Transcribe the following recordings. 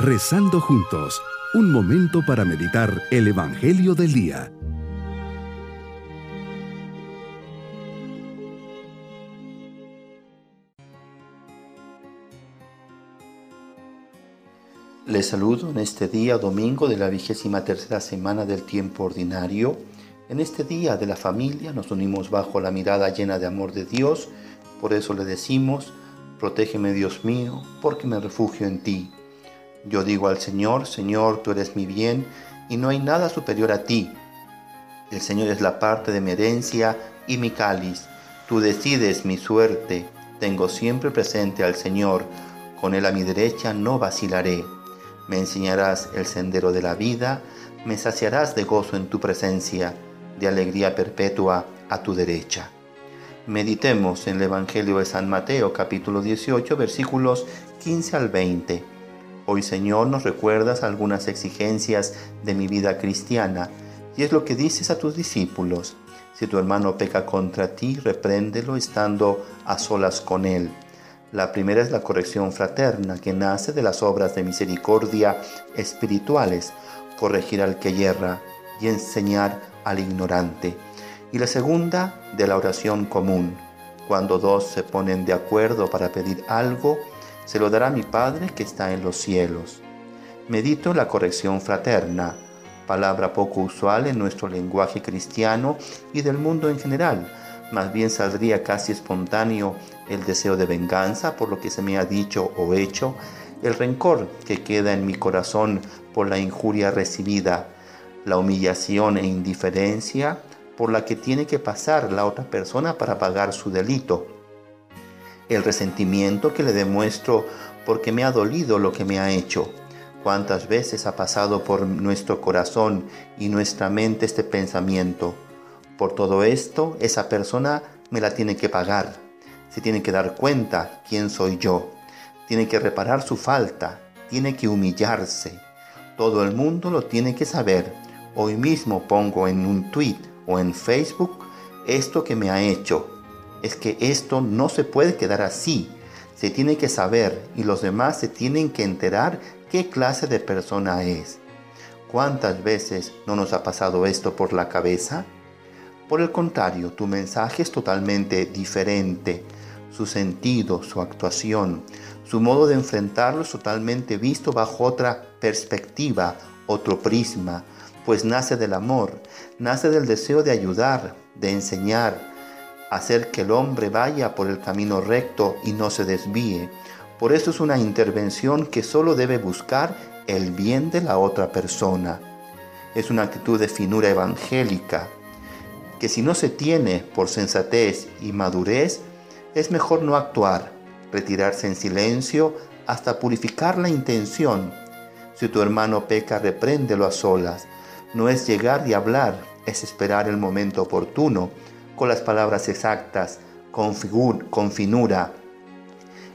Rezando juntos, un momento para meditar el Evangelio del Día. Les saludo en este día domingo de la vigésima tercera semana del tiempo ordinario. En este día de la familia nos unimos bajo la mirada llena de amor de Dios, por eso le decimos, protégeme Dios mío, porque me refugio en ti. Yo digo al Señor, Señor, tú eres mi bien y no hay nada superior a ti. El Señor es la parte de mi herencia y mi cáliz. Tú decides mi suerte. Tengo siempre presente al Señor. Con Él a mi derecha no vacilaré. Me enseñarás el sendero de la vida. Me saciarás de gozo en tu presencia, de alegría perpetua a tu derecha. Meditemos en el Evangelio de San Mateo capítulo 18 versículos 15 al 20 Hoy Señor nos recuerdas algunas exigencias de mi vida cristiana y es lo que dices a tus discípulos. Si tu hermano peca contra ti, repréndelo estando a solas con él. La primera es la corrección fraterna que nace de las obras de misericordia espirituales, corregir al que yerra y enseñar al ignorante. Y la segunda de la oración común, cuando dos se ponen de acuerdo para pedir algo, se lo dará mi Padre que está en los cielos. Medito la corrección fraterna, palabra poco usual en nuestro lenguaje cristiano y del mundo en general. Más bien saldría casi espontáneo el deseo de venganza por lo que se me ha dicho o hecho, el rencor que queda en mi corazón por la injuria recibida, la humillación e indiferencia por la que tiene que pasar la otra persona para pagar su delito el resentimiento que le demuestro porque me ha dolido lo que me ha hecho. ¿Cuántas veces ha pasado por nuestro corazón y nuestra mente este pensamiento? Por todo esto, esa persona me la tiene que pagar. Se tiene que dar cuenta quién soy yo. Tiene que reparar su falta. Tiene que humillarse. Todo el mundo lo tiene que saber. Hoy mismo pongo en un tweet o en Facebook esto que me ha hecho es que esto no se puede quedar así. Se tiene que saber y los demás se tienen que enterar qué clase de persona es. ¿Cuántas veces no nos ha pasado esto por la cabeza? Por el contrario, tu mensaje es totalmente diferente. Su sentido, su actuación, su modo de enfrentarlo es totalmente visto bajo otra perspectiva, otro prisma, pues nace del amor, nace del deseo de ayudar, de enseñar, hacer que el hombre vaya por el camino recto y no se desvíe. Por eso es una intervención que solo debe buscar el bien de la otra persona. Es una actitud de finura evangélica, que si no se tiene por sensatez y madurez, es mejor no actuar, retirarse en silencio hasta purificar la intención. Si tu hermano peca, repréndelo a solas. No es llegar y hablar, es esperar el momento oportuno con las palabras exactas, con, finura,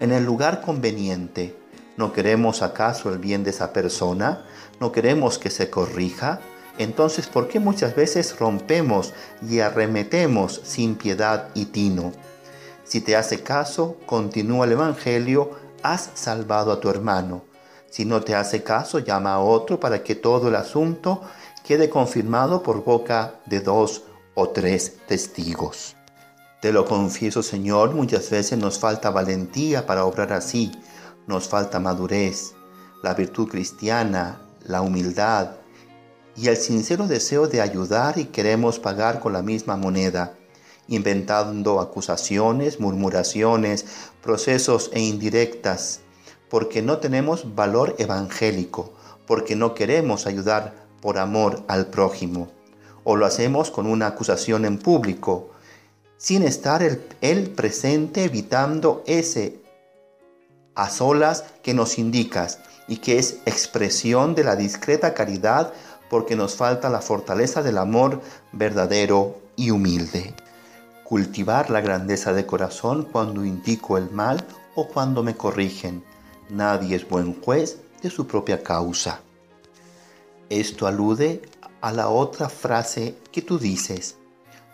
en el lugar conveniente. ¿No queremos acaso el bien de esa persona? ¿No queremos que se corrija? Entonces, ¿por qué muchas veces rompemos y arremetemos sin piedad y tino? Si te hace caso, continúa el Evangelio, has salvado a tu hermano. Si no te hace caso, llama a otro para que todo el asunto quede confirmado por boca de dos o tres testigos. Te lo confieso, Señor, muchas veces nos falta valentía para obrar así, nos falta madurez, la virtud cristiana, la humildad y el sincero deseo de ayudar y queremos pagar con la misma moneda, inventando acusaciones, murmuraciones, procesos e indirectas, porque no tenemos valor evangélico, porque no queremos ayudar por amor al prójimo o lo hacemos con una acusación en público, sin estar el, presente evitando ese a solas que nos indicas y que es expresión de la discreta caridad porque nos falta la fortaleza del amor verdadero y humilde. Cultivar la grandeza de corazón cuando indico el mal o cuando me corrigen. Nadie es buen juez de su propia causa. Esto alude a la otra frase que tú dices,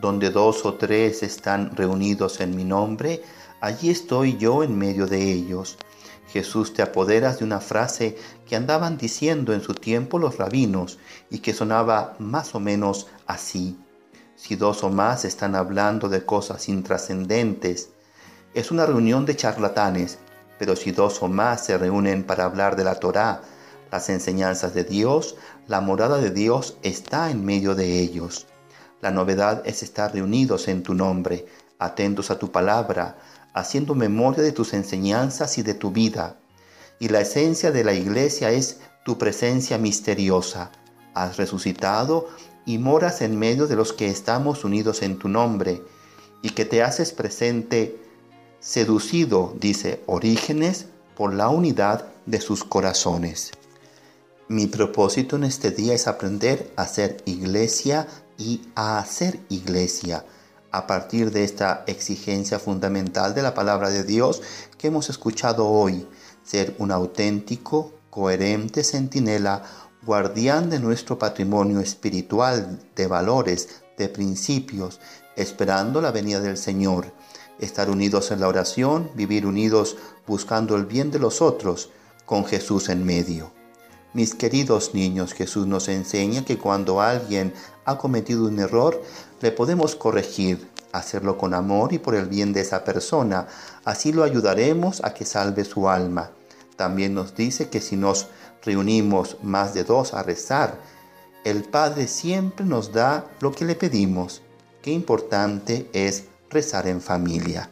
donde dos o tres están reunidos en mi nombre, allí estoy yo en medio de ellos. Jesús te apoderas de una frase que andaban diciendo en su tiempo los rabinos y que sonaba más o menos así. Si dos o más están hablando de cosas intrascendentes, es una reunión de charlatanes, pero si dos o más se reúnen para hablar de la Torá, las enseñanzas de Dios, la morada de Dios está en medio de ellos. La novedad es estar reunidos en tu nombre, atentos a tu palabra, haciendo memoria de tus enseñanzas y de tu vida. Y la esencia de la iglesia es tu presencia misteriosa. Has resucitado y moras en medio de los que estamos unidos en tu nombre, y que te haces presente, seducido, dice Orígenes, por la unidad de sus corazones. Mi propósito en este día es aprender a ser iglesia y a hacer iglesia a partir de esta exigencia fundamental de la palabra de Dios que hemos escuchado hoy, ser un auténtico, coherente centinela, guardián de nuestro patrimonio espiritual, de valores, de principios, esperando la venida del Señor, estar unidos en la oración, vivir unidos buscando el bien de los otros, con Jesús en medio. Mis queridos niños, Jesús nos enseña que cuando alguien ha cometido un error, le podemos corregir, hacerlo con amor y por el bien de esa persona. Así lo ayudaremos a que salve su alma. También nos dice que si nos reunimos más de dos a rezar, el Padre siempre nos da lo que le pedimos. Qué importante es rezar en familia.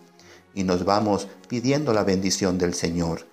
Y nos vamos pidiendo la bendición del Señor